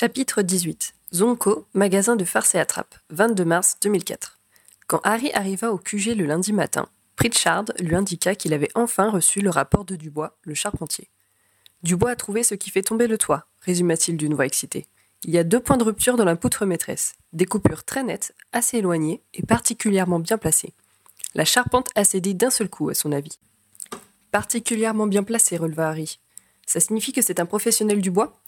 Chapitre 18 Zonko, magasin de farce et attrape, 22 mars 2004. Quand Harry arriva au QG le lundi matin, Pritchard lui indiqua qu'il avait enfin reçu le rapport de Dubois, le charpentier. Dubois a trouvé ce qui fait tomber le toit, résuma-t-il d'une voix excitée. Il y a deux points de rupture dans la poutre maîtresse, des coupures très nettes, assez éloignées et particulièrement bien placées. La charpente a cédé d'un seul coup, à son avis. Particulièrement bien placée, releva Harry. Ça signifie que c'est un professionnel du bois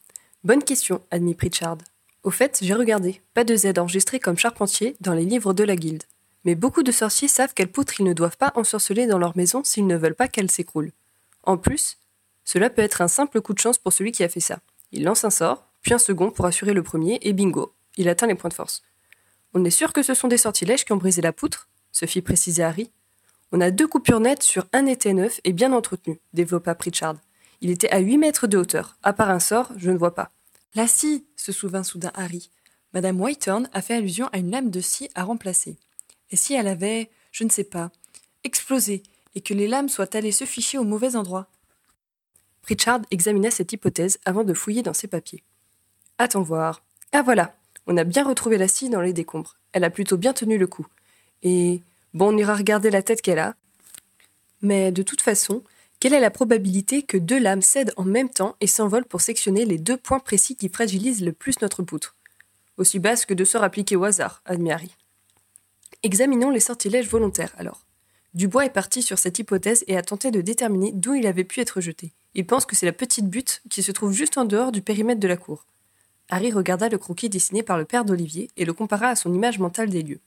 Bonne question, admit Pritchard. Au fait, j'ai regardé, pas de Z enregistré comme charpentier dans les livres de la guilde. Mais beaucoup de sorciers savent quelle poutre ils ne doivent pas ensorceler dans leur maison s'ils ne veulent pas qu'elle s'écroule. En plus, cela peut être un simple coup de chance pour celui qui a fait ça. Il lance un sort, puis un second pour assurer le premier, et bingo, il atteint les points de force. On est sûr que ce sont des sortilèges qui ont brisé la poutre se fit préciser Harry. On a deux coupures nettes sur un été neuf et bien entretenu, développa Pritchard. Il était à huit mètres de hauteur. À part un sort, je ne vois pas. La scie se souvint soudain Harry. Madame Whitehorn a fait allusion à une lame de scie à remplacer. Et si elle avait, je ne sais pas, explosé et que les lames soient allées se ficher au mauvais endroit Pritchard examina cette hypothèse avant de fouiller dans ses papiers. Attends voir. Ah voilà, on a bien retrouvé la scie dans les décombres. Elle a plutôt bien tenu le coup. Et bon, on ira regarder la tête qu'elle a. Mais de toute façon, quelle est la probabilité que deux lames cèdent en même temps et s'envolent pour sectionner les deux points précis qui fragilisent le plus notre poutre? Aussi basse que de sorts appliqués au hasard, admet Harry. Examinons les sortilèges volontaires alors. Dubois est parti sur cette hypothèse et a tenté de déterminer d'où il avait pu être jeté. Il pense que c'est la petite butte qui se trouve juste en dehors du périmètre de la cour. Harry regarda le croquis dessiné par le père d'Olivier et le compara à son image mentale des lieux.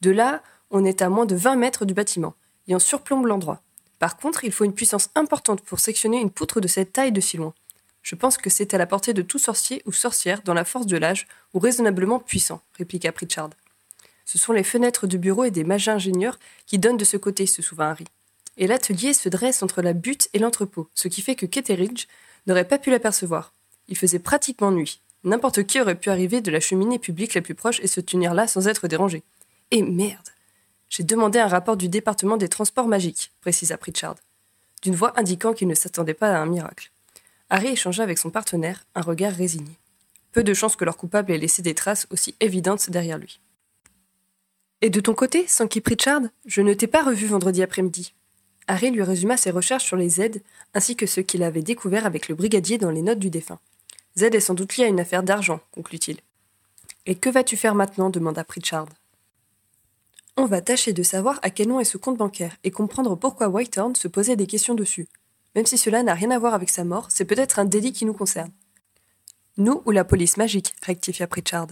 De là, on est à moins de 20 mètres du bâtiment, et on surplombe l'endroit. Par contre, il faut une puissance importante pour sectionner une poutre de cette taille de si loin. Je pense que c'est à la portée de tout sorcier ou sorcière dans la force de l'âge ou raisonnablement puissant, répliqua Pritchard. Ce sont les fenêtres du bureau et des magins ingénieurs qui donnent de ce côté, se souvint Harry. Et l'atelier se dresse entre la butte et l'entrepôt, ce qui fait que Ketteridge n'aurait pas pu l'apercevoir. Il faisait pratiquement nuit. N'importe qui aurait pu arriver de la cheminée publique la plus proche et se tenir là sans être dérangé. Et merde J'ai demandé un rapport du département des transports magiques, précisa Pritchard, d'une voix indiquant qu'il ne s'attendait pas à un miracle. Harry échangea avec son partenaire un regard résigné. Peu de chance que leur coupable ait laissé des traces aussi évidentes derrière lui. Et de ton côté, Sankey Pritchard, je ne t'ai pas revu vendredi après-midi. Harry lui résuma ses recherches sur les Z, ainsi que ce qu'il avait découvert avec le brigadier dans les notes du défunt. Z est sans doute lié à une affaire d'argent, conclut-il. Et que vas-tu faire maintenant demanda Pritchard. On va tâcher de savoir à quel nom est ce compte bancaire et comprendre pourquoi Whitehorn se posait des questions dessus. Même si cela n'a rien à voir avec sa mort, c'est peut-être un délit qui nous concerne. Nous ou la police magique, rectifia Pritchard.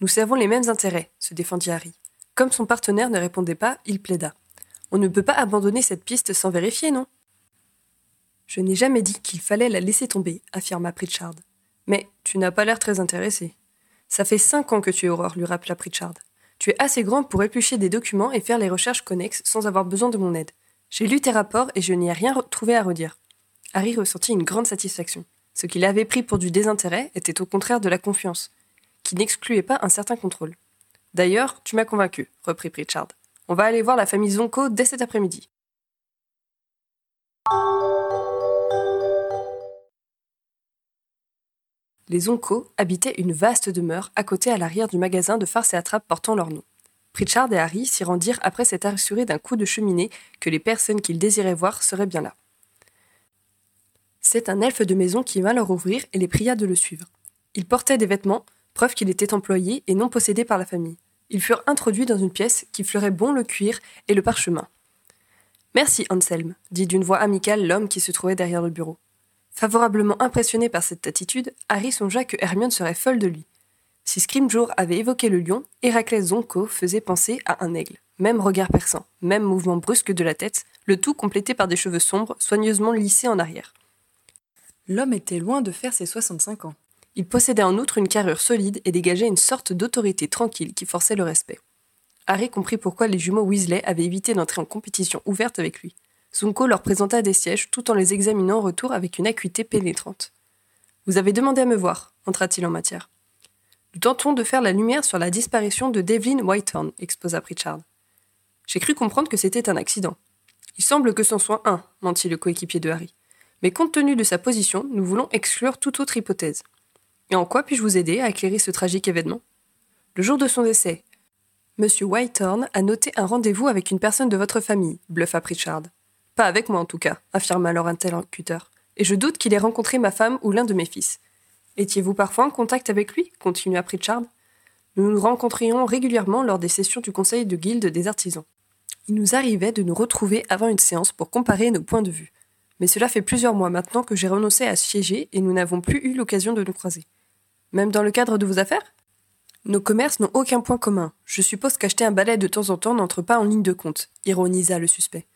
Nous servons les mêmes intérêts, se défendit Harry. Comme son partenaire ne répondait pas, il plaida. On ne peut pas abandonner cette piste sans vérifier, non? Je n'ai jamais dit qu'il fallait la laisser tomber, affirma Pritchard. Mais tu n'as pas l'air très intéressé. Ça fait cinq ans que tu es Aurore, lui rappela Pritchard. Tu es assez grand pour éplucher des documents et faire les recherches connexes sans avoir besoin de mon aide. J'ai lu tes rapports et je n'y ai rien trouvé à redire. Harry ressentit une grande satisfaction. Ce qu'il avait pris pour du désintérêt était au contraire de la confiance, qui n'excluait pas un certain contrôle. D'ailleurs, tu m'as convaincu, reprit Pritchard. On va aller voir la famille Zonko dès cet après-midi. Les Zonko habitaient une vaste demeure à côté à l'arrière du magasin de farce et attrape portant leur nom. Pritchard et Harry s'y rendirent après s'être assurés d'un coup de cheminée que les personnes qu'ils désiraient voir seraient bien là. C'est un elfe de maison qui vint leur ouvrir et les pria de le suivre. Il portait des vêtements, preuve qu'il était employé et non possédé par la famille. Ils furent introduits dans une pièce qui fleurait bon le cuir et le parchemin. Merci, Anselme, dit d'une voix amicale l'homme qui se trouvait derrière le bureau. Favorablement impressionné par cette attitude, Harry songea que Hermione serait folle de lui. Si Scrimgeour avait évoqué le lion, Héraclès Zonko faisait penser à un aigle. Même regard perçant, même mouvement brusque de la tête, le tout complété par des cheveux sombres, soigneusement lissés en arrière. L'homme était loin de faire ses 65 ans. Il possédait en outre une carrure solide et dégageait une sorte d'autorité tranquille qui forçait le respect. Harry comprit pourquoi les jumeaux Weasley avaient évité d'entrer en compétition ouverte avec lui. Zunko leur présenta des sièges tout en les examinant en retour avec une acuité pénétrante. Vous avez demandé à me voir, entra-t-il en matière. Nous tentons de faire la lumière sur la disparition de Devlin Whitehorn, exposa Pritchard. J'ai cru comprendre que c'était un accident. Il semble que c'en soit un, mentit le coéquipier de Harry. Mais compte tenu de sa position, nous voulons exclure toute autre hypothèse. Et en quoi puis-je vous aider à éclairer ce tragique événement? Le jour de son décès, Monsieur Whitehorn a noté un rendez-vous avec une personne de votre famille, bluffa Pritchard. Pas avec moi en tout cas, affirma alors interlocuteur. Et je doute qu'il ait rencontré ma femme ou l'un de mes fils. Étiez-vous parfois en contact avec lui? continua Pritchard. Nous nous rencontrions régulièrement lors des sessions du conseil de guilde des artisans. Il nous arrivait de nous retrouver avant une séance pour comparer nos points de vue. Mais cela fait plusieurs mois maintenant que j'ai renoncé à siéger et nous n'avons plus eu l'occasion de nous croiser. Même dans le cadre de vos affaires? Nos commerces n'ont aucun point commun. Je suppose qu'acheter un balai de temps en temps n'entre pas en ligne de compte, ironisa le suspect.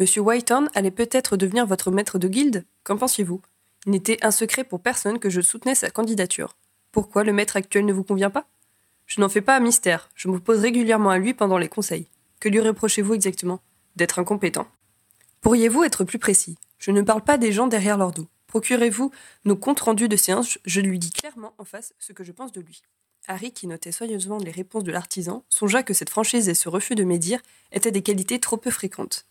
Monsieur Whitehorn allait peut-être devenir votre maître de guilde? Qu'en pensiez-vous Il n'était un secret pour personne que je soutenais sa candidature. Pourquoi le maître actuel ne vous convient pas? Je n'en fais pas un mystère, je m'oppose régulièrement à lui pendant les conseils. Que lui reprochez-vous exactement? D'être incompétent. Pourriez-vous être plus précis? Je ne parle pas des gens derrière leur dos. Procurez-vous nos comptes rendus de séance, je lui dis clairement en face ce que je pense de lui. Harry, qui notait soigneusement les réponses de l'artisan, songea que cette franchise et ce refus de médire étaient des qualités trop peu fréquentes.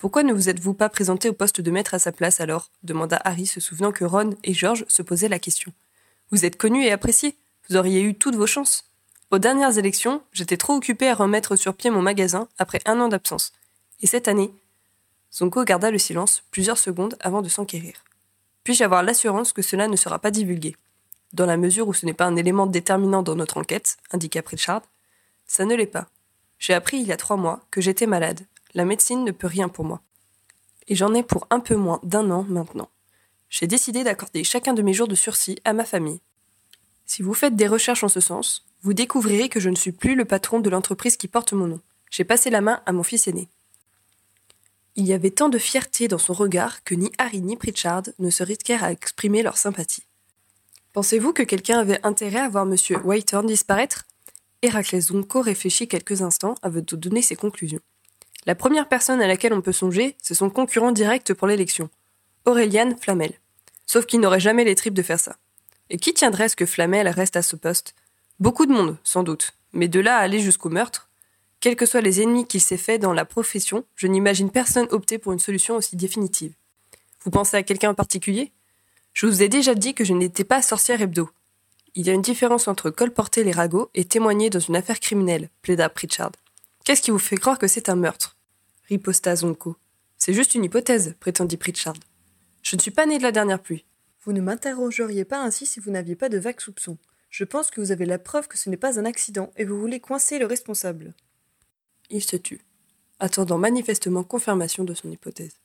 Pourquoi ne vous êtes-vous pas présenté au poste de maître à sa place alors? demanda Harry, se souvenant que Ron et George se posaient la question. Vous êtes connu et apprécié. Vous auriez eu toutes vos chances. Aux dernières élections, j'étais trop occupé à remettre sur pied mon magasin après un an d'absence. Et cette année Zonko garda le silence plusieurs secondes avant de s'enquérir. Puis-je avoir l'assurance que cela ne sera pas divulgué? Dans la mesure où ce n'est pas un élément déterminant dans notre enquête, indiqua Pritchard. Ça ne l'est pas. J'ai appris il y a trois mois que j'étais malade, la médecine ne peut rien pour moi. Et j'en ai pour un peu moins d'un an maintenant. J'ai décidé d'accorder chacun de mes jours de sursis à ma famille. Si vous faites des recherches en ce sens, vous découvrirez que je ne suis plus le patron de l'entreprise qui porte mon nom. J'ai passé la main à mon fils aîné. Il y avait tant de fierté dans son regard que ni Harry ni Pritchard ne se risquèrent à exprimer leur sympathie. Pensez-vous que quelqu'un avait intérêt à voir M. Whitehorn disparaître? Héraclès Zonko réfléchit quelques instants avant de donner ses conclusions. La première personne à laquelle on peut songer, c'est son concurrent direct pour l'élection, Aurélien Flamel. Sauf qu'il n'aurait jamais les tripes de faire ça. Et qui tiendrait ce que Flamel reste à ce poste? Beaucoup de monde, sans doute. Mais de là à aller jusqu'au meurtre, quels que soient les ennemis qu'il s'est fait dans la profession, je n'imagine personne opter pour une solution aussi définitive. Vous pensez à quelqu'un en particulier? Je vous ai déjà dit que je n'étais pas sorcière hebdo. Il y a une différence entre colporter les ragots et témoigner dans une affaire criminelle, plaida Pritchard. Qu'est-ce qui vous fait croire que c'est un meurtre? Riposta Zonko. C'est juste une hypothèse, prétendit Pritchard. Je ne suis pas né de la dernière pluie. Vous ne m'interrogeriez pas ainsi si vous n'aviez pas de vagues soupçons. Je pense que vous avez la preuve que ce n'est pas un accident et vous voulez coincer le responsable. Il se tut, attendant manifestement confirmation de son hypothèse.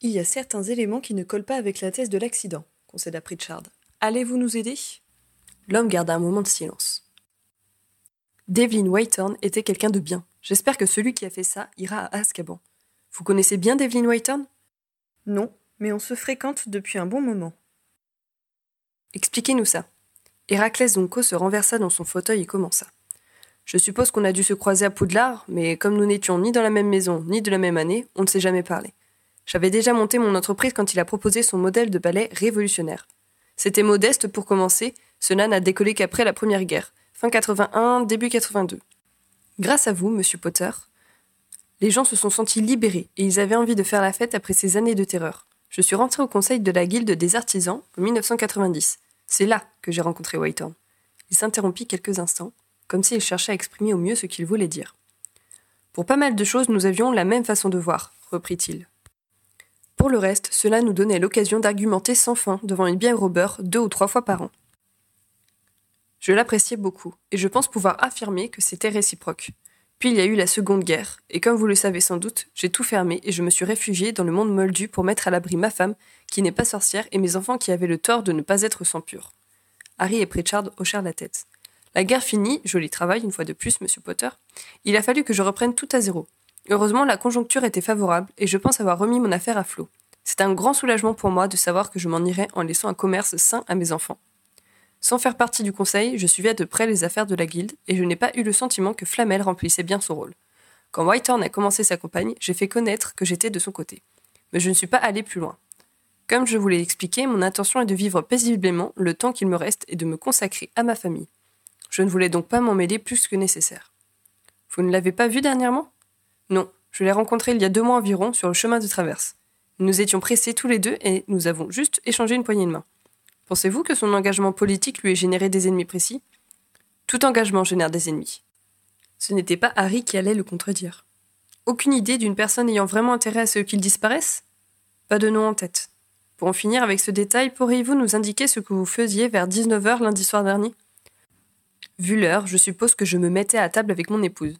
Il y a certains éléments qui ne collent pas avec la thèse de l'accident, concéda Pritchard. Allez-vous nous aider? L'homme garda un moment de silence. Devlin Whitehorn était quelqu'un de bien. J'espère que celui qui a fait ça ira à Azkaban. Vous connaissez bien Devlin Whitehorn? Non, mais on se fréquente depuis un bon moment. Expliquez-nous ça. Héraclès Zonko se renversa dans son fauteuil et commença. Je suppose qu'on a dû se croiser à Poudlard, mais comme nous n'étions ni dans la même maison, ni de la même année, on ne s'est jamais parlé. J'avais déjà monté mon entreprise quand il a proposé son modèle de ballet révolutionnaire. C'était modeste pour commencer, cela n'a décollé qu'après la Première Guerre, fin 81, début 82. Grâce à vous, monsieur Potter, les gens se sont sentis libérés et ils avaient envie de faire la fête après ces années de terreur. Je suis rentré au conseil de la Guilde des artisans en 1990. C'est là que j'ai rencontré Whitehorn. Il s'interrompit quelques instants, comme s'il cherchait à exprimer au mieux ce qu'il voulait dire. Pour pas mal de choses, nous avions la même façon de voir, reprit-il. Pour le reste, cela nous donnait l'occasion d'argumenter sans fin devant une bière au beurre deux ou trois fois par an. Je l'appréciais beaucoup, et je pense pouvoir affirmer que c'était réciproque. Puis il y a eu la Seconde Guerre, et comme vous le savez sans doute, j'ai tout fermé et je me suis réfugié dans le monde moldu pour mettre à l'abri ma femme, qui n'est pas sorcière, et mes enfants qui avaient le tort de ne pas être sans pur. Harry et Pritchard hochèrent la tête. La guerre finie, joli travail une fois de plus, monsieur Potter, il a fallu que je reprenne tout à zéro. Heureusement, la conjoncture était favorable, et je pense avoir remis mon affaire à flot. C'est un grand soulagement pour moi de savoir que je m'en irai en laissant un commerce sain à mes enfants. Sans faire partie du conseil, je suivais de près les affaires de la guilde et je n'ai pas eu le sentiment que Flamel remplissait bien son rôle. Quand Whitehorn a commencé sa campagne, j'ai fait connaître que j'étais de son côté. Mais je ne suis pas allé plus loin. Comme je vous l'ai expliqué, mon intention est de vivre paisiblement le temps qu'il me reste et de me consacrer à ma famille. Je ne voulais donc pas m'en mêler plus que nécessaire. Vous ne l'avez pas vu dernièrement? Non, je l'ai rencontré il y a deux mois environ sur le chemin de traverse. Nous étions pressés tous les deux et nous avons juste échangé une poignée de main. Pensez-vous que son engagement politique lui ait généré des ennemis précis? Tout engagement génère des ennemis. Ce n'était pas Harry qui allait le contredire. Aucune idée d'une personne ayant vraiment intérêt à ce qu'il disparaisse? Pas de nom en tête. Pour en finir avec ce détail, pourriez-vous nous indiquer ce que vous faisiez vers 19h lundi soir dernier? Vu l'heure, je suppose que je me mettais à table avec mon épouse.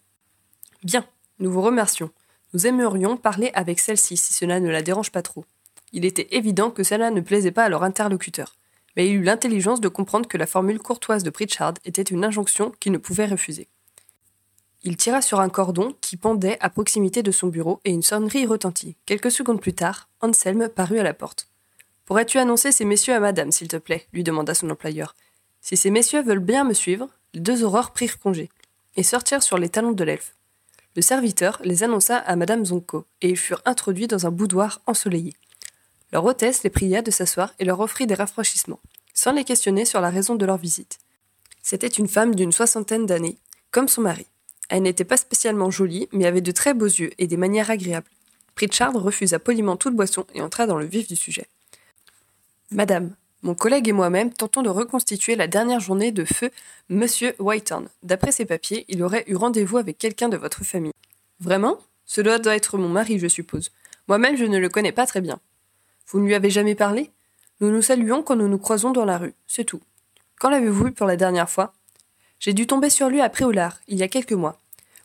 Bien, nous vous remercions. Nous aimerions parler avec celle-ci si cela ne la dérange pas trop. Il était évident que cela ne plaisait pas à leur interlocuteur, mais il eut l'intelligence de comprendre que la formule courtoise de Pritchard était une injonction qu'il ne pouvait refuser. Il tira sur un cordon qui pendait à proximité de son bureau et une sonnerie retentit. Quelques secondes plus tard, Anselme parut à la porte. Pourrais-tu annoncer ces messieurs à madame, s'il te plaît? lui demanda son employeur. Si ces messieurs veulent bien me suivre, les deux aurores prirent congé et sortirent sur les talons de l'elfe. Le serviteur les annonça à madame Zonko et ils furent introduits dans un boudoir ensoleillé. Leur hôtesse les pria de s'asseoir et leur offrit des rafraîchissements, sans les questionner sur la raison de leur visite. C'était une femme d'une soixantaine d'années, comme son mari. Elle n'était pas spécialement jolie, mais avait de très beaux yeux et des manières agréables. Pritchard refusa poliment toute boisson et entra dans le vif du sujet. Madame, mon collègue et moi-même tentons de reconstituer la dernière journée de feu Monsieur Whitehorn. D'après ses papiers, il aurait eu rendez-vous avec quelqu'un de votre famille. Vraiment? Cela doit être mon mari, je suppose. Moi-même, je ne le connais pas très bien. Vous ne lui avez jamais parlé? Nous nous saluons quand nous nous croisons dans la rue, c'est tout. Quand l'avez-vous vu pour la dernière fois? J'ai dû tomber sur lui après Préolard, il y a quelques mois.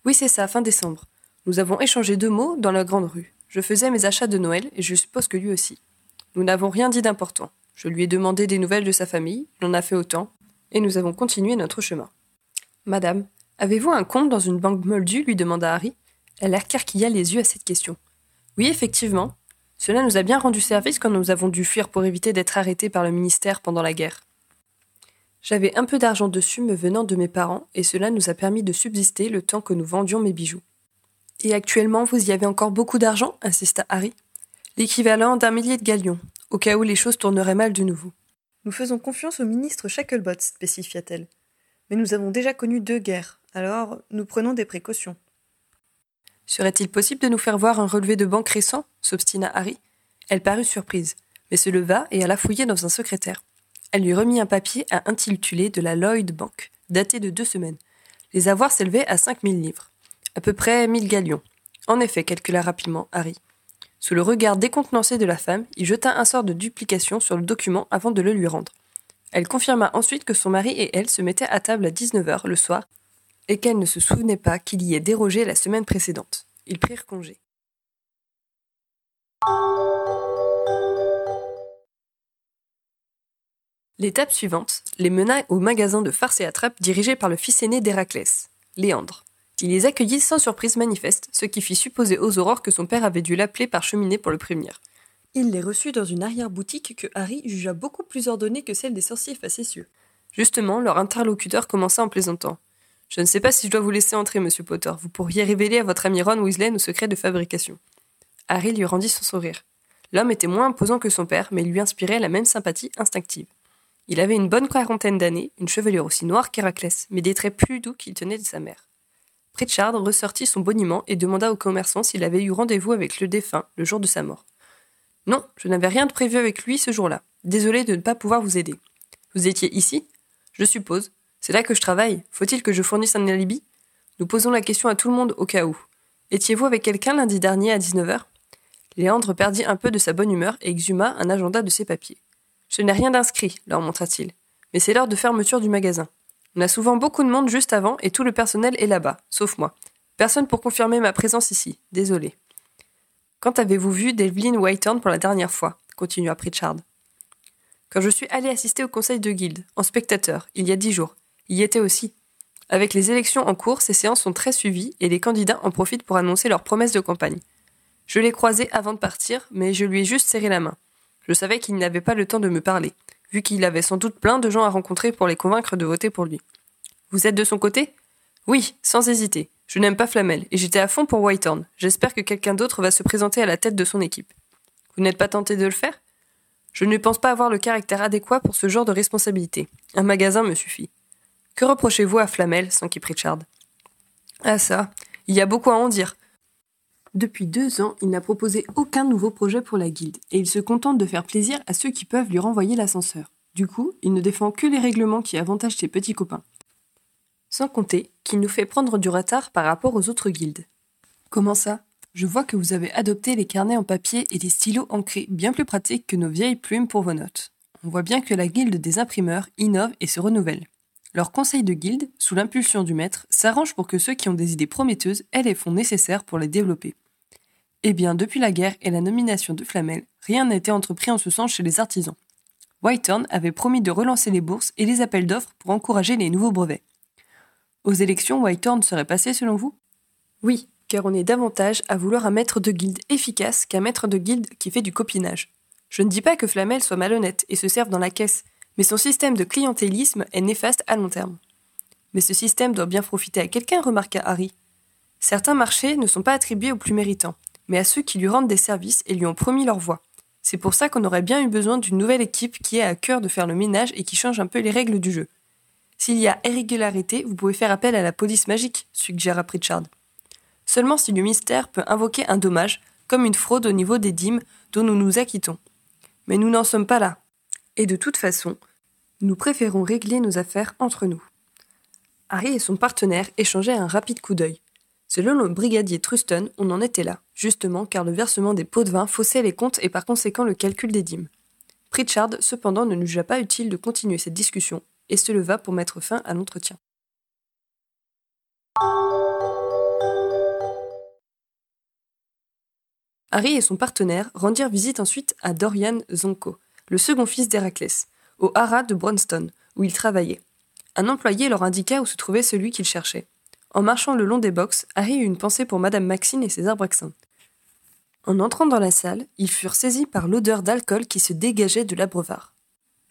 Oui, c'est ça, fin décembre. Nous avons échangé deux mots dans la grande rue. Je faisais mes achats de Noël et je suppose que lui aussi. Nous n'avons rien dit d'important. Je lui ai demandé des nouvelles de sa famille, il en a fait autant, et nous avons continué notre chemin. Madame, avez-vous un compte dans une banque moldue? lui demanda Harry. Elle écarquilla les yeux à cette question. Oui, effectivement. Cela nous a bien rendu service quand nous avons dû fuir pour éviter d'être arrêtés par le ministère pendant la guerre. J'avais un peu d'argent dessus me venant de mes parents, et cela nous a permis de subsister le temps que nous vendions mes bijoux. Et actuellement, vous y avez encore beaucoup d'argent insista Harry. L'équivalent d'un millier de galions, au cas où les choses tourneraient mal de nouveau. Nous faisons confiance au ministre Shacklebot, spécifia-t-elle. Mais nous avons déjà connu deux guerres, alors nous prenons des précautions. Serait-il possible de nous faire voir un relevé de banque récent? s'obstina Harry. Elle parut surprise, mais se leva et alla fouiller dans un secrétaire. Elle lui remit un papier à intituler de la Lloyd Bank, daté de deux semaines. Les avoirs s'élevaient à cinq mille livres, à peu près mille galions. En effet, calcula rapidement Harry. Sous le regard décontenancé de la femme, il jeta un sort de duplication sur le document avant de le lui rendre. Elle confirma ensuite que son mari et elle se mettaient à table à 19h le soir et qu'elle ne se souvenait pas qu'il y ait dérogé la semaine précédente. Ils prirent congé. L'étape suivante les mena au magasin de farce et attrape dirigé par le fils aîné d'Héraclès, Léandre. Il les accueillit sans surprise manifeste, ce qui fit supposer aux aurores que son père avait dû l'appeler par cheminée pour le prévenir. Il les reçut dans une arrière-boutique que Harry jugea beaucoup plus ordonnée que celle des sorciers facétieux. Justement, leur interlocuteur commença en plaisantant. Je ne sais pas si je dois vous laisser entrer, monsieur Potter. Vous pourriez révéler à votre ami Ron Weasley nos secrets de fabrication. Harry lui rendit son sourire. L'homme était moins imposant que son père, mais il lui inspirait la même sympathie instinctive. Il avait une bonne quarantaine d'années, une chevelure aussi noire qu'Héraclès, mais des traits plus doux qu'il tenait de sa mère. Pritchard ressortit son boniment et demanda au commerçant s'il avait eu rendez-vous avec le défunt le jour de sa mort. Non, je n'avais rien de prévu avec lui ce jour-là. Désolé de ne pas pouvoir vous aider. Vous étiez ici? Je suppose. C'est là que je travaille. Faut-il que je fournisse un alibi? Nous posons la question à tout le monde au cas où. Étiez-vous avec quelqu'un lundi dernier à 19h Léandre perdit un peu de sa bonne humeur et exhuma un agenda de ses papiers. Je n'ai rien d'inscrit, leur montra-t-il. Mais c'est l'heure de fermeture du magasin. On a souvent beaucoup de monde juste avant et tout le personnel est là-bas, sauf moi. Personne pour confirmer ma présence ici. Désolé. Quand avez-vous vu Devlin Whitehorn pour la dernière fois? continua Pritchard. Quand je suis allé assister au conseil de guilde, en spectateur, il y a dix jours. Y était aussi. Avec les élections en cours, ces séances sont très suivies et les candidats en profitent pour annoncer leurs promesses de campagne. Je l'ai croisé avant de partir, mais je lui ai juste serré la main. Je savais qu'il n'avait pas le temps de me parler vu qu'il avait sans doute plein de gens à rencontrer pour les convaincre de voter pour lui. Vous êtes de son côté? Oui, sans hésiter. Je n'aime pas Flamel, et j'étais à fond pour Whitehorn. J'espère que quelqu'un d'autre va se présenter à la tête de son équipe. Vous n'êtes pas tenté de le faire? Je ne pense pas avoir le caractère adéquat pour ce genre de responsabilité. Un magasin me suffit. Que reprochez-vous à Flamel s'enquit Pritchard. Ah ça, il y a beaucoup à en dire. Depuis deux ans, il n'a proposé aucun nouveau projet pour la guilde, et il se contente de faire plaisir à ceux qui peuvent lui renvoyer l'ascenseur. Du coup, il ne défend que les règlements qui avantagent ses petits copains. Sans compter qu'il nous fait prendre du retard par rapport aux autres guildes. Comment ça? Je vois que vous avez adopté les carnets en papier et les stylos ancrés, bien plus pratiques que nos vieilles plumes pour vos notes. On voit bien que la guilde des imprimeurs innove et se renouvelle. Leur conseil de guilde, sous l'impulsion du maître, s'arrange pour que ceux qui ont des idées prometteuses aient les fonds nécessaires pour les développer. Eh bien, depuis la guerre et la nomination de Flamel, rien n'a été entrepris en ce sens chez les artisans. Whitehorn avait promis de relancer les bourses et les appels d'offres pour encourager les nouveaux brevets. Aux élections, Whitehorn serait passé selon vous? Oui, car on est davantage à vouloir un maître de guilde efficace qu'un maître de guilde qui fait du copinage. Je ne dis pas que Flamel soit malhonnête et se serve dans la caisse, mais son système de clientélisme est néfaste à long terme. Mais ce système doit bien profiter à quelqu'un, remarqua Harry. Certains marchés ne sont pas attribués aux plus méritants, mais à ceux qui lui rendent des services et lui ont promis leur voix. C'est pour ça qu'on aurait bien eu besoin d'une nouvelle équipe qui ait à cœur de faire le ménage et qui change un peu les règles du jeu. S'il y a irrégularité, vous pouvez faire appel à la police magique, suggéra Pritchard. Seulement si le mystère peut invoquer un dommage, comme une fraude au niveau des dîmes dont nous nous acquittons. Mais nous n'en sommes pas là. Et de toute façon, nous préférons régler nos affaires entre nous. Harry et son partenaire échangeaient un rapide coup d'œil. Selon le brigadier Truston, on en était là, justement car le versement des pots de vin faussait les comptes et par conséquent le calcul des dîmes. Pritchard, cependant, ne nous jugea pas utile de continuer cette discussion et se leva pour mettre fin à l'entretien. Harry et son partenaire rendirent visite ensuite à Dorian Zonko, le second fils d'Héraclès, au haras de Bronston, où il travaillait. Un employé leur indiqua où se trouvait celui qu'il cherchait. En marchant le long des box, Harry eut une pensée pour Madame Maxine et ses arbraxins. En entrant dans la salle, ils furent saisis par l'odeur d'alcool qui se dégageait de l'abreuvoir.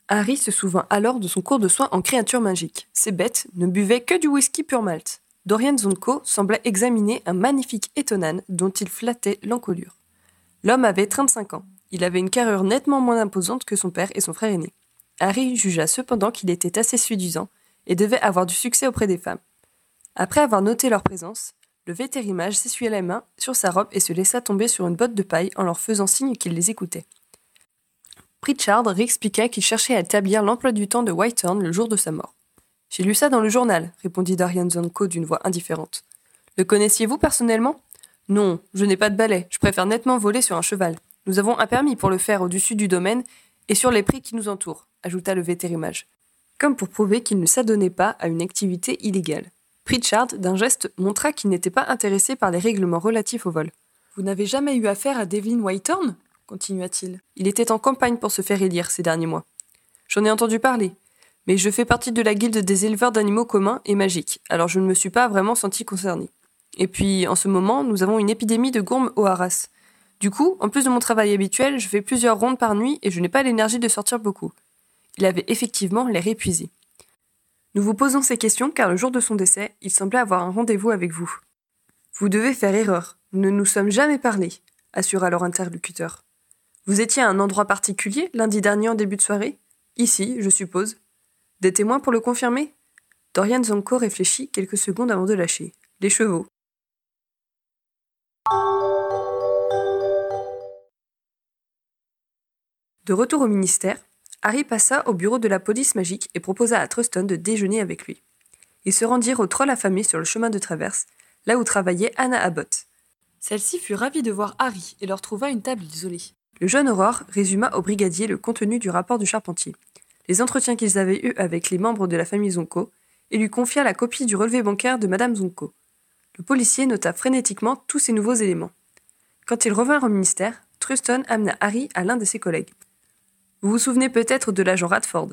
Harry se souvint alors de son cours de soins en créatures magiques. Ces bêtes ne buvaient que du whisky pur malt. Dorian Zonko semblait examiner un magnifique étonnan dont il flattait l'encolure. L'homme avait 35 ans. Il avait une carrure nettement moins imposante que son père et son frère aîné. Harry jugea cependant qu'il était assez séduisant et devait avoir du succès auprès des femmes. Après avoir noté leur présence, le vétérimage s'essuya la main sur sa robe et se laissa tomber sur une botte de paille en leur faisant signe qu'il les écoutait. Pritchard réexpliqua qu'il cherchait à établir l'emploi du temps de Whitehorn le jour de sa mort. J'ai lu ça dans le journal, répondit Dorian Zonko d'une voix indifférente. Le connaissiez-vous personnellement Non, je n'ai pas de balai, je préfère nettement voler sur un cheval. Nous avons un permis pour le faire au-dessus du domaine et sur les prix qui nous entourent, ajouta le vétérimage, comme pour prouver qu'il ne s'adonnait pas à une activité illégale. Pritchard, d'un geste, montra qu'il n'était pas intéressé par les règlements relatifs au vol. Vous n'avez jamais eu affaire à Devlin Whitehorn? continua-t-il. Il était en campagne pour se faire élire ces derniers mois. J'en ai entendu parler, mais je fais partie de la guilde des éleveurs d'animaux communs et magiques, alors je ne me suis pas vraiment senti concerné. Et puis, en ce moment, nous avons une épidémie de gourmes au Haras. Du coup, en plus de mon travail habituel, je fais plusieurs rondes par nuit et je n'ai pas l'énergie de sortir beaucoup. Il avait effectivement l'air épuisé. Nous vous posons ces questions car le jour de son décès, il semblait avoir un rendez-vous avec vous. Vous devez faire erreur. Nous ne nous sommes jamais parlé, assura leur interlocuteur. Vous étiez à un endroit particulier lundi dernier en début de soirée? Ici, je suppose. Des témoins pour le confirmer? Dorian Zonko réfléchit quelques secondes avant de lâcher. Les chevaux. De retour au ministère, Harry passa au bureau de la police magique et proposa à Truston de déjeuner avec lui. Ils se rendirent au troll affamé sur le chemin de traverse, là où travaillait Anna Abbott. Celle-ci fut ravie de voir Harry et leur trouva une table isolée. Le jeune Aurore résuma au brigadier le contenu du rapport du charpentier, les entretiens qu'ils avaient eus avec les membres de la famille Zonko, et lui confia la copie du relevé bancaire de Madame Zonko. Le policier nota frénétiquement tous ces nouveaux éléments. Quand ils revinrent au ministère, Truston amena Harry à l'un de ses collègues. Vous vous souvenez peut-être de l'agent Radford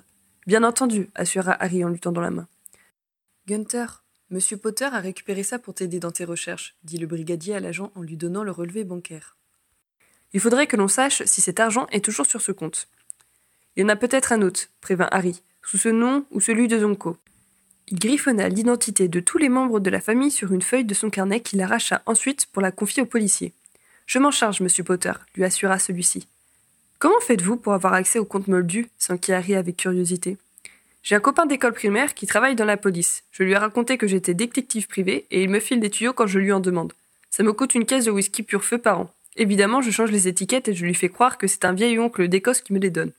Bien entendu, assura Harry en lui tendant la main. Gunther, Monsieur Potter a récupéré ça pour t'aider dans tes recherches, dit le brigadier à l'agent en lui donnant le relevé bancaire. Il faudrait que l'on sache si cet argent est toujours sur ce compte. Il y en a peut-être un autre, prévint Harry, sous ce nom ou celui de Zonko. Il griffonna l'identité de tous les membres de la famille sur une feuille de son carnet qu'il arracha ensuite pour la confier au policier. Je m'en charge, monsieur Potter, lui assura celui-ci. Comment faites-vous pour avoir accès au compte Moldu s'enquit Harry avec curiosité? J'ai un copain d'école primaire qui travaille dans la police. Je lui ai raconté que j'étais détective privé et il me file des tuyaux quand je lui en demande. Ça me coûte une caisse de whisky pur feu par an. Évidemment, je change les étiquettes et je lui fais croire que c'est un vieil oncle d'Écosse qui me les donne.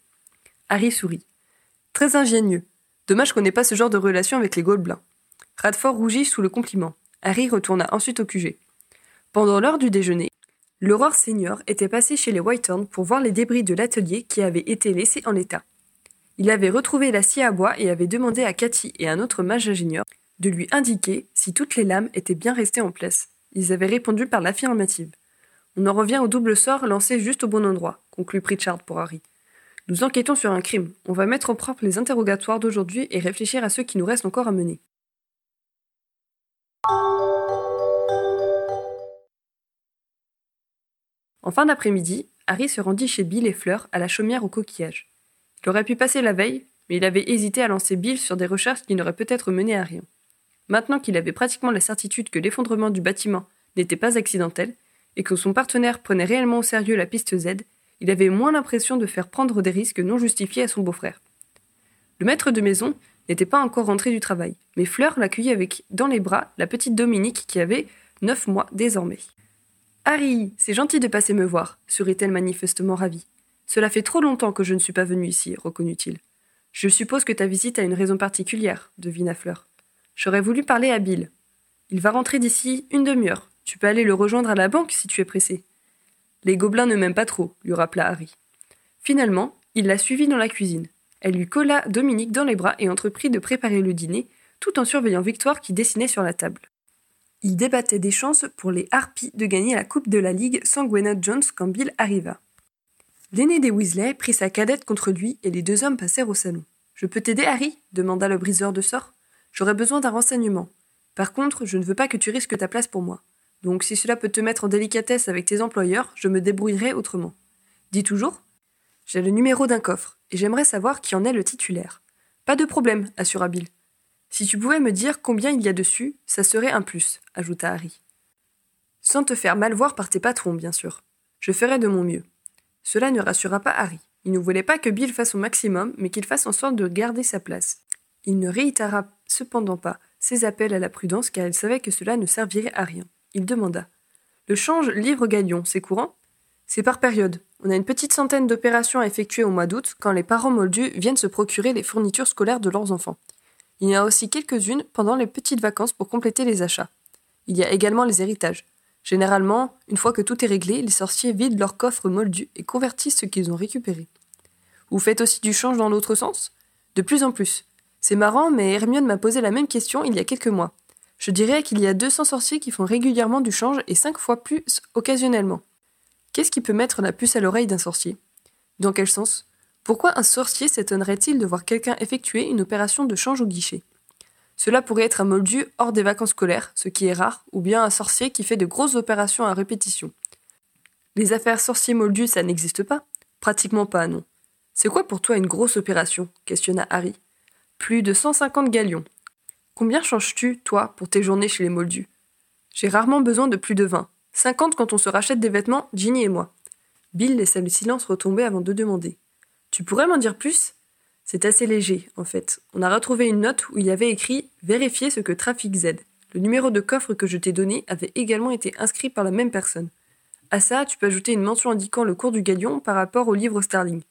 Harry sourit. Très ingénieux. Dommage qu'on n'ait pas ce genre de relation avec les Gobelins. Radford rougit sous le compliment. Harry retourna ensuite au QG. Pendant l'heure du déjeuner, l'aurore senior était passé chez les Whitehorn pour voir les débris de l'atelier qui avait été laissé en l'état. Il avait retrouvé la scie à bois et avait demandé à Cathy et un autre mage ingénieur de lui indiquer si toutes les lames étaient bien restées en place. Ils avaient répondu par l'affirmative. On en revient au double sort lancé juste au bon endroit, conclut Pritchard pour Harry. Nous enquêtons sur un crime. On va mettre au propre les interrogatoires d'aujourd'hui et réfléchir à ceux qui nous restent encore à mener. En fin d'après-midi, Harry se rendit chez Bill et Fleur à la chaumière au coquillage. Il aurait pu passer la veille, mais il avait hésité à lancer Bill sur des recherches qui n'auraient peut-être mené à rien. Maintenant qu'il avait pratiquement la certitude que l'effondrement du bâtiment n'était pas accidentel, et que son partenaire prenait réellement au sérieux la piste Z, il avait moins l'impression de faire prendre des risques non justifiés à son beau-frère. Le maître de maison n'était pas encore rentré du travail, mais Fleur l'accueillit avec dans les bras la petite Dominique qui avait neuf mois désormais. Harry, c'est gentil de passer me voir, sourit-elle manifestement ravie. Cela fait trop longtemps que je ne suis pas venue ici, reconnut-il. Je suppose que ta visite a une raison particulière, devina Fleur. J'aurais voulu parler à Bill. Il va rentrer d'ici une demi-heure. Tu peux aller le rejoindre à la banque si tu es pressé. Les gobelins ne m'aiment pas trop, lui rappela Harry. Finalement, il la suivit dans la cuisine. Elle lui colla Dominique dans les bras et entreprit de préparer le dîner, tout en surveillant Victoire qui dessinait sur la table. Il débattait des chances pour les Harpies de gagner la Coupe de la Ligue sans Jones quand Bill arriva. L'aîné des Weasley prit sa cadette contre lui et les deux hommes passèrent au salon. Je peux t'aider, Harry? demanda le briseur de sorts. J'aurais besoin d'un renseignement. Par contre, je ne veux pas que tu risques ta place pour moi. Donc si cela peut te mettre en délicatesse avec tes employeurs, je me débrouillerai autrement. Dis toujours J'ai le numéro d'un coffre, et j'aimerais savoir qui en est le titulaire. Pas de problème, assura Bill. Si tu pouvais me dire combien il y a dessus, ça serait un plus, ajouta Harry. Sans te faire mal voir par tes patrons, bien sûr. Je ferai de mon mieux. Cela ne rassura pas Harry. Il ne voulait pas que Bill fasse au maximum, mais qu'il fasse en sorte de garder sa place. Il ne réitéra cependant pas ses appels à la prudence car il savait que cela ne servirait à rien. Il demanda. Le change livre-galion, c'est courant? C'est par période. On a une petite centaine d'opérations à effectuer au mois d'août quand les parents moldus viennent se procurer les fournitures scolaires de leurs enfants. Il y en a aussi quelques-unes pendant les petites vacances pour compléter les achats. Il y a également les héritages. Généralement, une fois que tout est réglé, les sorciers vident leurs coffres moldus et convertissent ce qu'ils ont récupéré. Vous faites aussi du change dans l'autre sens? De plus en plus. C'est marrant, mais Hermione m'a posé la même question il y a quelques mois. Je dirais qu'il y a 200 sorciers qui font régulièrement du change et 5 fois plus occasionnellement. Qu'est-ce qui peut mettre la puce à l'oreille d'un sorcier? Dans quel sens? Pourquoi un sorcier s'étonnerait-il de voir quelqu'un effectuer une opération de change au guichet? Cela pourrait être un moldu hors des vacances scolaires, ce qui est rare, ou bien un sorcier qui fait de grosses opérations à répétition. Les affaires sorciers moldus, ça n'existe pas? Pratiquement pas, non. C'est quoi pour toi une grosse opération? questionna Harry. Plus de 150 galions. Combien changes-tu, toi, pour tes journées chez les moldus J'ai rarement besoin de plus de 20. 50 quand on se rachète des vêtements, Ginny et moi. Bill laissa le silence retomber avant de demander. Tu pourrais m'en dire plus? C'est assez léger, en fait. On a retrouvé une note où il y avait écrit Vérifier ce que Trafic Z. Le numéro de coffre que je t'ai donné avait également été inscrit par la même personne. À ça, tu peux ajouter une mention indiquant le cours du galion par rapport au livre Starling.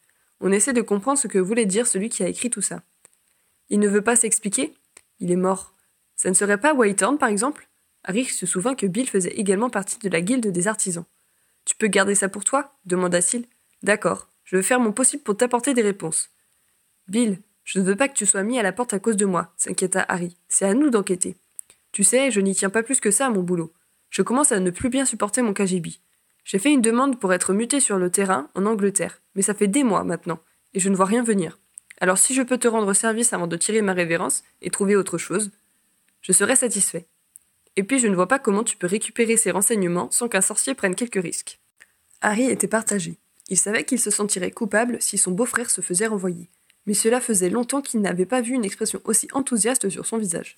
On essaie de comprendre ce que voulait dire celui qui a écrit tout ça. Il ne veut pas s'expliquer? Il est mort. Ça ne serait pas Whitehorn, par exemple? Harry se souvint que Bill faisait également partie de la guilde des artisans. Tu peux garder ça pour toi? demanda-t-il. D'accord, je veux faire mon possible pour t'apporter des réponses. Bill, je ne veux pas que tu sois mis à la porte à cause de moi, s'inquiéta Harry. C'est à nous d'enquêter. Tu sais, je n'y tiens pas plus que ça à mon boulot. Je commence à ne plus bien supporter mon KGB. J'ai fait une demande pour être muté sur le terrain en Angleterre, mais ça fait des mois maintenant, et je ne vois rien venir. Alors si je peux te rendre service avant de tirer ma révérence et trouver autre chose, je serai satisfait. Et puis je ne vois pas comment tu peux récupérer ces renseignements sans qu'un sorcier prenne quelques risques. Harry était partagé. Il savait qu'il se sentirait coupable si son beau-frère se faisait renvoyer mais cela faisait longtemps qu'il n'avait pas vu une expression aussi enthousiaste sur son visage.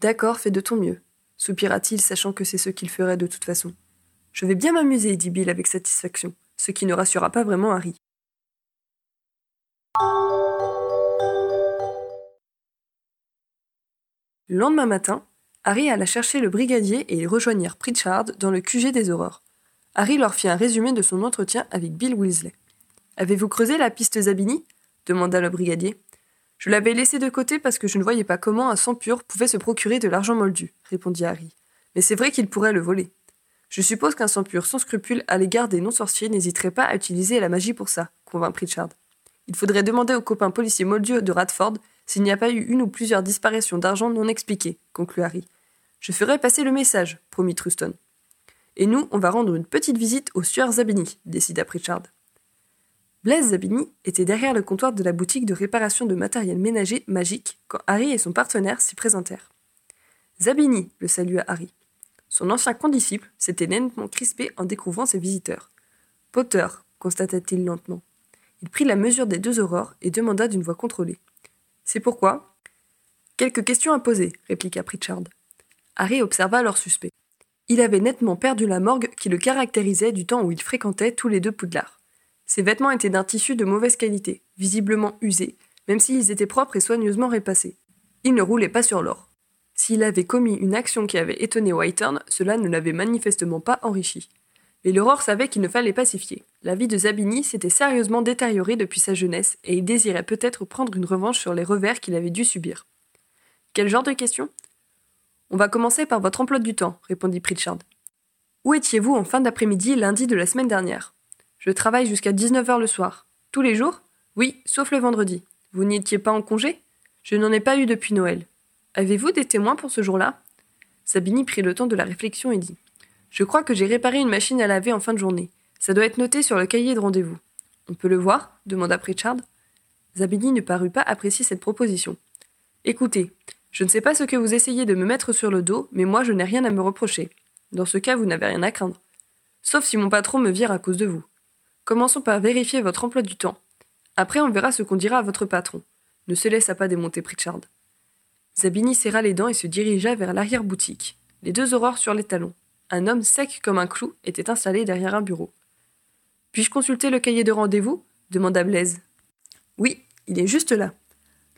D'accord, fais de ton mieux, soupira-t-il, sachant que c'est ce qu'il ferait de toute façon. Je vais bien m'amuser, dit Bill avec satisfaction, ce qui ne rassura pas vraiment Harry. Le lendemain matin, Harry alla chercher le brigadier et ils rejoignirent Pritchard dans le QG des Aurores. Harry leur fit un résumé de son entretien avec Bill Weasley. Avez-vous creusé la piste Zabini? demanda le brigadier. Je l'avais laissé de côté parce que je ne voyais pas comment un sang pur pouvait se procurer de l'argent moldu, répondit Harry. Mais c'est vrai qu'il pourrait le voler. Je suppose qu'un sang pur sans scrupule à l'égard des non-sorciers n'hésiterait pas à utiliser la magie pour ça, convint Pritchard. Il faudrait demander aux copains policiers moldus de Radford s'il n'y a pas eu une ou plusieurs disparitions d'argent non expliquées, conclut Harry. Je ferai passer le message, promit Truston. Et nous, on va rendre une petite visite au sieur Zabini, décida Pritchard. Blaise Zabini était derrière le comptoir de la boutique de réparation de matériel ménager magique quand Harry et son partenaire s'y présentèrent. Zabini, le salua Harry. Son ancien condisciple s'était nettement crispé en découvrant ses visiteurs. Potter, constata-t-il lentement. Il prit la mesure des deux aurores et demanda d'une voix contrôlée. C'est pourquoi? Quelques questions à poser, répliqua Pritchard. Harry observa leur suspect. Il avait nettement perdu la morgue qui le caractérisait du temps où ils fréquentaient tous les deux Poudlard. Ses vêtements étaient d'un tissu de mauvaise qualité, visiblement usés, même s'ils étaient propres et soigneusement répassés. Il ne roulait pas sur l'or. S'il avait commis une action qui avait étonné Whitehorn, cela ne l'avait manifestement pas enrichi. Mais l'aurore savait qu'il ne fallait pas s'y. La vie de Zabini s'était sérieusement détériorée depuis sa jeunesse, et il désirait peut-être prendre une revanche sur les revers qu'il avait dû subir. Quel genre de question On va commencer par votre emploi du temps, répondit Pritchard. Où étiez-vous en fin d'après-midi lundi de la semaine dernière? Je travaille jusqu'à 19h le soir. Tous les jours? Oui, sauf le vendredi. Vous n'y étiez pas en congé? Je n'en ai pas eu depuis Noël. Avez-vous des témoins pour ce jour-là? Sabini prit le temps de la réflexion et dit Je crois que j'ai réparé une machine à laver en fin de journée. Ça doit être noté sur le cahier de rendez-vous. On peut le voir? demanda Pritchard. Zabini ne parut pas apprécier cette proposition. Écoutez, je ne sais pas ce que vous essayez de me mettre sur le dos, mais moi je n'ai rien à me reprocher. Dans ce cas, vous n'avez rien à craindre. Sauf si mon patron me vire à cause de vous. Commençons par vérifier votre emploi du temps. Après, on verra ce qu'on dira à votre patron. Ne se laissa pas démonter Pritchard. Zabini serra les dents et se dirigea vers l'arrière-boutique, les deux aurores sur les talons. Un homme sec comme un clou était installé derrière un bureau. Puis-je consulter le cahier de rendez-vous? demanda Blaise. Oui, il est juste là.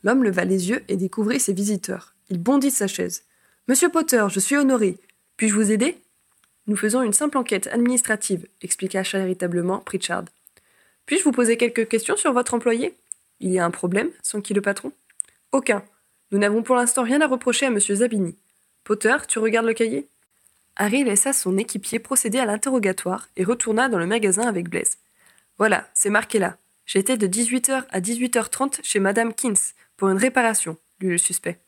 L'homme leva les yeux et découvrit ses visiteurs. Il bondit de sa chaise. Monsieur Potter, je suis honoré. Puis-je vous aider? Nous faisons une simple enquête administrative, expliqua charitablement Pritchard. Puis-je vous poser quelques questions sur votre employé Il y a un problème s'enquit le patron. Aucun. Nous n'avons pour l'instant rien à reprocher à M. Zabini. Potter, tu regardes le cahier? Harry laissa son équipier procéder à l'interrogatoire et retourna dans le magasin avec Blaise. Voilà, c'est marqué là. J'étais de 18h à 18h30 chez Madame Kins pour une réparation, lut le suspect.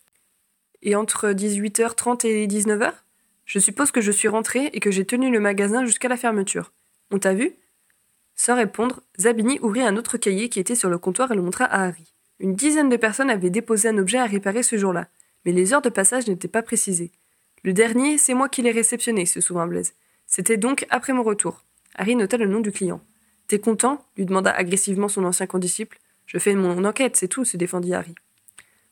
Et entre 18h30 et 19h Je suppose que je suis rentré et que j'ai tenu le magasin jusqu'à la fermeture. On t'a vu? Sans répondre, Zabini ouvrit un autre cahier qui était sur le comptoir et le montra à Harry. Une dizaine de personnes avaient déposé un objet à réparer ce jour-là, mais les heures de passage n'étaient pas précisées. Le dernier, c'est moi qui l'ai réceptionné, se souvint Blaise. C'était donc après mon retour. Harry nota le nom du client. T'es content? lui demanda agressivement son ancien condisciple. Je fais mon enquête, c'est tout, se défendit Harry.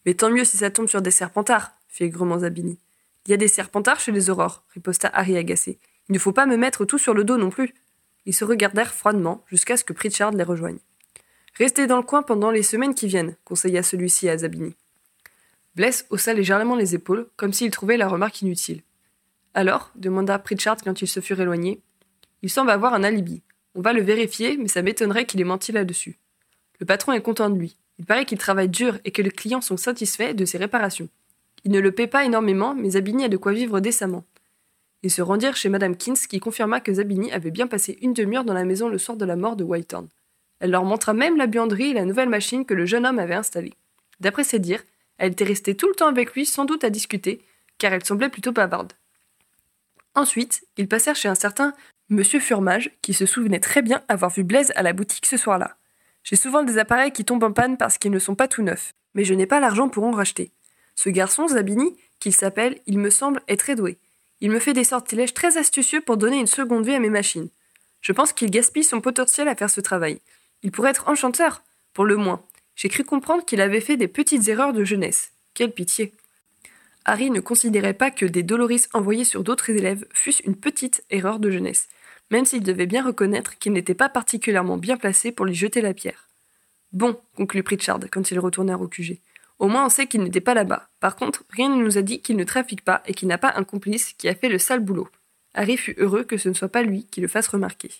Mais tant mieux si ça tombe sur des serpentards, fit aigrement Zabini. Il y a des serpentards chez les aurores, riposta Harry agacé. Il ne faut pas me mettre tout sur le dos non plus. Ils se regardèrent froidement jusqu'à ce que Pritchard les rejoigne. Restez dans le coin pendant les semaines qui viennent, conseilla celui-ci à Zabini. Bless haussa légèrement les épaules, comme s'il trouvait la remarque inutile. Alors demanda Pritchard quand ils se furent éloignés. Il semble avoir un alibi. On va le vérifier, mais ça m'étonnerait qu'il ait menti là-dessus. Le patron est content de lui. Il paraît qu'il travaille dur et que les clients sont satisfaits de ses réparations. Il ne le paie pas énormément, mais Zabini a de quoi vivre décemment. Ils se rendirent chez Madame Kins qui confirma que Zabini avait bien passé une demi-heure dans la maison le soir de la mort de Whitehorn. Elle leur montra même la buanderie et la nouvelle machine que le jeune homme avait installée. D'après ses dires, elle était restée tout le temps avec lui, sans doute à discuter, car elle semblait plutôt bavarde. Ensuite, ils passèrent chez un certain Monsieur Furmage, qui se souvenait très bien avoir vu Blaise à la boutique ce soir-là. J'ai souvent des appareils qui tombent en panne parce qu'ils ne sont pas tout neufs, mais je n'ai pas l'argent pour en racheter. Ce garçon, Zabini, qu'il s'appelle, il me semble, est très doué. Il me fait des sortilèges très astucieux pour donner une seconde vie à mes machines. Je pense qu'il gaspille son potentiel à faire ce travail. Il pourrait être enchanteur, pour le moins. J'ai cru comprendre qu'il avait fait des petites erreurs de jeunesse. Quelle pitié. Harry ne considérait pas que des Doloris envoyés sur d'autres élèves fussent une petite erreur de jeunesse, même s'il devait bien reconnaître qu'il n'était pas particulièrement bien placé pour lui jeter la pierre. Bon, conclut Pritchard quand ils retournèrent au QG. Au moins on sait qu'il n'était pas là-bas. Par contre, rien ne nous a dit qu'il ne trafique pas et qu'il n'a pas un complice qui a fait le sale boulot. Harry fut heureux que ce ne soit pas lui qui le fasse remarquer.